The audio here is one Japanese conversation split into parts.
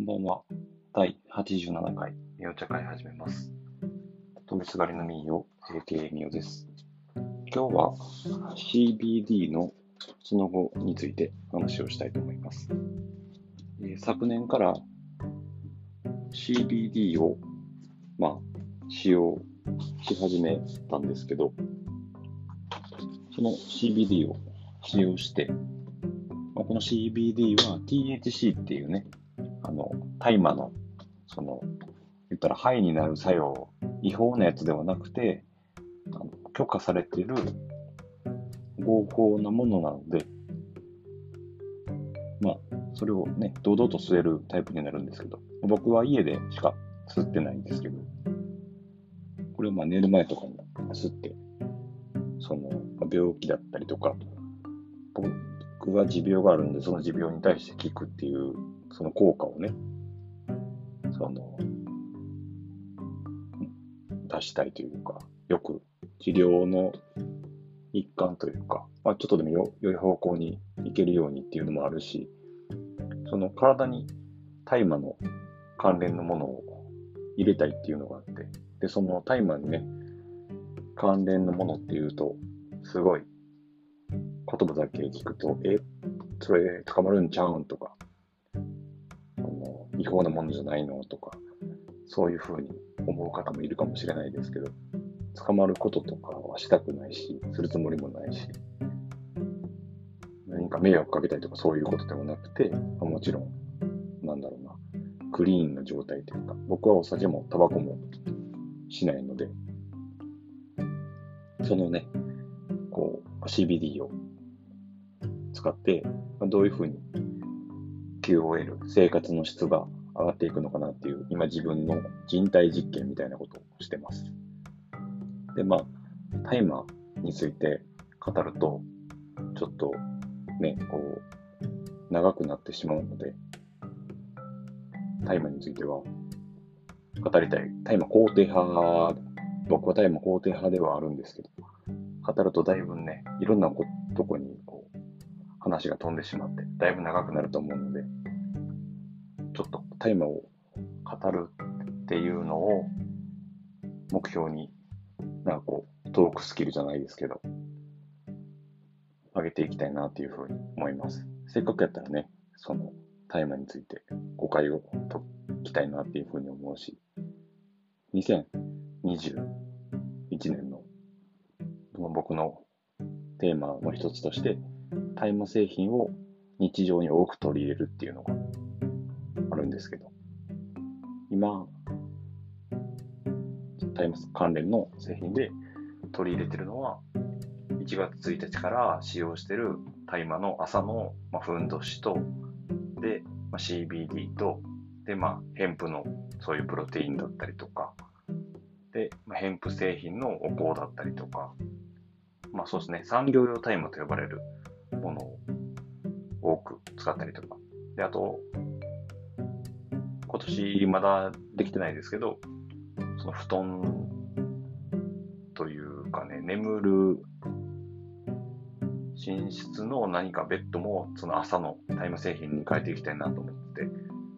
こんばんは。第87回、みお茶会始めます。飛びすがりのみーよ、AK みおです。今日は CBD のその後について話をしたいと思います。えー昨年から CBD を、まあ、使用し始めたんですけど、その CBD を使用して、まあこの CBD は THC っていうね、あの、大麻の、その、言ったら肺になる作用、違法なやつではなくて、あの許可されている合法なものなので、まあ、それをね、堂々と吸えるタイプになるんですけど、僕は家でしか吸ってないんですけど、これをまあ寝る前とかに吸って、その、病気だったりとか、僕が持病があるんで、その持病に対して効くっていう、その効果をね、その、出したいというか、よく治療の一環というか、まあ、ちょっとでもよ良い方向に行けるようにっていうのもあるし、その体に大麻の関連のものを入れたいっていうのがあって、で、その大麻にね、関連のものっていうと、すごい言葉だけ聞くと、え、それ捕まるんちゃうんとか、あの違法なものじゃないのとか、そういうふうに思う方もいるかもしれないですけど、捕まることとかはしたくないし、するつもりもないし、何か迷惑かけたりとかそういうことでもなくて、まあもちろん、なんだろうな、クリーンな状態というか、僕はお酒もタバコもしないので、そのね、こう、CBD を使って、まあどういうふうに QOL、生活の質が上がっていくのかなっていう、今自分の人体実験みたいなことをしてます。で、まあ、タイマーについて語ると、ちょっとね、こう、長くなってしまうので、タイマーについては語りたい。タイマー肯定派、僕はタイマー肯定派ではあるんですけど、語るとだいぶね、いろんなことこにこう話が飛んでしまって、だいぶ長くなると思うので、ちょっとタイマーを語るっていうのを目標に、なんかこう、トークスキルじゃないですけど、上げていきたいなっていうふうに思います。せっかくやったらね、そのタイマーについて誤解を解きたいなっていうふうに思うし、2021年のその僕のテーマの一つとして、大麻製品を日常に多く取り入れるっていうのがあるんですけど、今、タイマ関連の製品で取り入れてるのは、1月1日から使用してる大麻の朝の、まあ、ふんどしと、で、まあ、CBD と、で、まあ、ヘンプのそういうプロテインだったりとか、で、まあ、ヘンプ製品のお香だったりとか、まあそうですね、産業用大麻と呼ばれるものを多く使ったりとか。で、あと、今年まだできてないですけど、その布団というかね、眠る寝室の何かベッドもその朝の大麻製品に変えていきたいなと思って、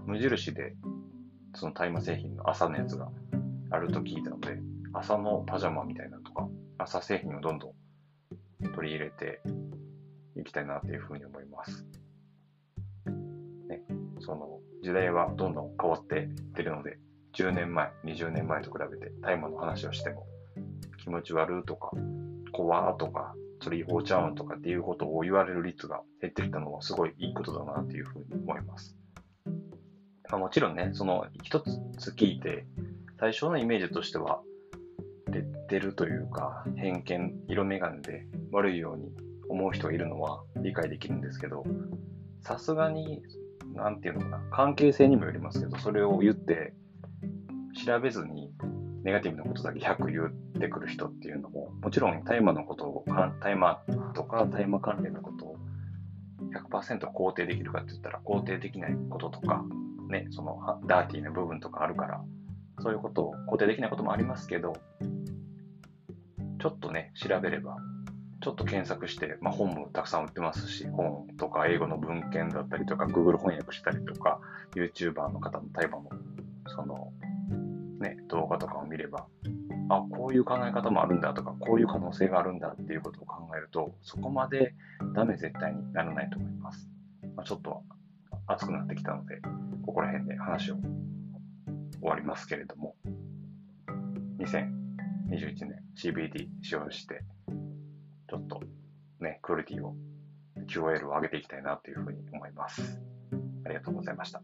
無印でその大麻製品の朝のやつがあると聞いたので、朝のパジャマみたいなとか、朝製品をどんどん取り入れていきたいなというふうに思います。ね、その時代はどんどん変わっていってるので、10年前、20年前と比べて大麻の話をしても気持ち悪とか、怖とか、それ違法ちゃうんとかっていうことを言われる率が減ってきたのはすごいいいことだなというふうに思います。まあ、もちろんね、その一つ聞いて、最初のイメージとしては、レッテルというか、偏見、色眼鏡で悪いように思う人がいるのは理解できるんですけど、さすがに、なんていうのかな、関係性にもよりますけど、それを言って、調べずにネガティブなことだけ100言ってくる人っていうのも、もちろん大麻のことを、大麻とか大麻関連のことを100%肯定できるかって言ったら肯定できないこととか、ね、そのダーティーな部分とかあるから、そういうことを肯定できないこともありますけど、ちょっとね、調べればちょっと検索して、まあ、本もたくさん売ってますし、本とか英語の文献だったりとか、Google 翻訳したりとか、YouTuber の方の対話の、その、ね、動画とかを見れば、あ、こういう考え方もあるんだとか、こういう可能性があるんだっていうことを考えると、そこまでダメ絶対にならないと思います。まあ、ちょっと熱くなってきたので、ここら辺で話を終わりますけれども、2021年 CBD 使用して、ちょっとね、クオリティを、QOL を上げていきたいなというふうに思います。ありがとうございました。